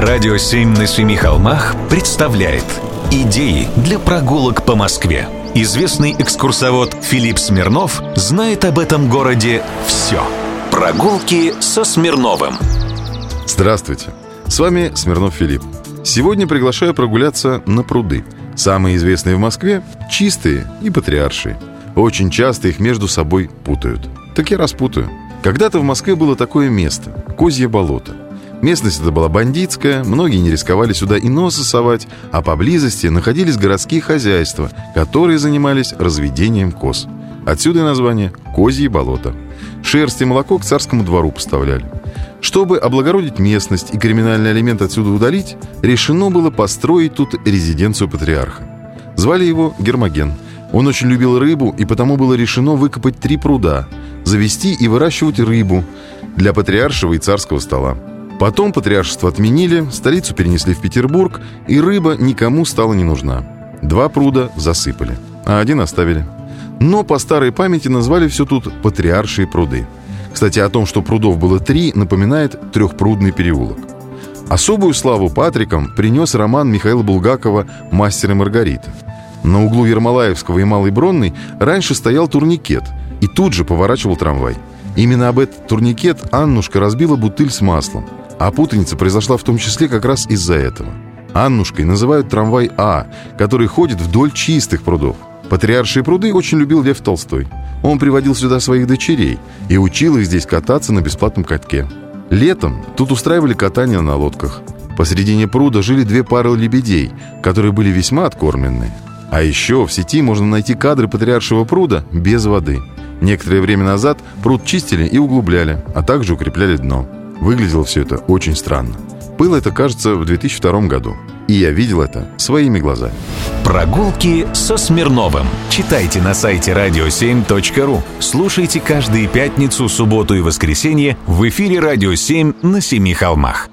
Радио «Семь на семи холмах» представляет Идеи для прогулок по Москве. Известный экскурсовод Филипп Смирнов знает об этом городе все. Прогулки со Смирновым. Здравствуйте, с вами Смирнов Филипп. Сегодня приглашаю прогуляться на пруды. Самые известные в Москве – чистые и патриаршие. Очень часто их между собой путают. Так я распутаю. Когда-то в Москве было такое место – Козье болото. Местность эта была бандитская, многие не рисковали сюда и носа совать, а поблизости находились городские хозяйства, которые занимались разведением коз. Отсюда и название «Козье болото». Шерсть и молоко к царскому двору поставляли. Чтобы облагородить местность и криминальный элемент отсюда удалить, решено было построить тут резиденцию патриарха. Звали его Гермоген. Он очень любил рыбу, и потому было решено выкопать три пруда, завести и выращивать рыбу для патриаршего и царского стола. Потом патриаршество отменили, столицу перенесли в Петербург, и рыба никому стала не нужна. Два пруда засыпали, а один оставили. Но по старой памяти назвали все тут патриаршие пруды. Кстати, о том, что прудов было три, напоминает трехпрудный переулок. Особую славу Патрикам принес роман Михаила Булгакова «Мастер и Маргарита». На углу Ермолаевского и Малой Бронной раньше стоял турникет, и тут же поворачивал трамвай. Именно об этот турникет Аннушка разбила бутыль с маслом – а путаница произошла в том числе как раз из-за этого. Аннушкой называют трамвай А, который ходит вдоль чистых прудов. Патриаршие пруды очень любил Лев Толстой. Он приводил сюда своих дочерей и учил их здесь кататься на бесплатном катке. Летом тут устраивали катание на лодках. Посредине пруда жили две пары лебедей, которые были весьма откормленные. А еще в сети можно найти кадры патриаршего пруда без воды. Некоторое время назад пруд чистили и углубляли, а также укрепляли дно. Выглядело все это очень странно. Было это, кажется, в 2002 году. И я видел это своими глазами. Прогулки со Смирновым. Читайте на сайте radio7.ru. Слушайте каждые пятницу, субботу и воскресенье в эфире «Радио 7» на Семи холмах.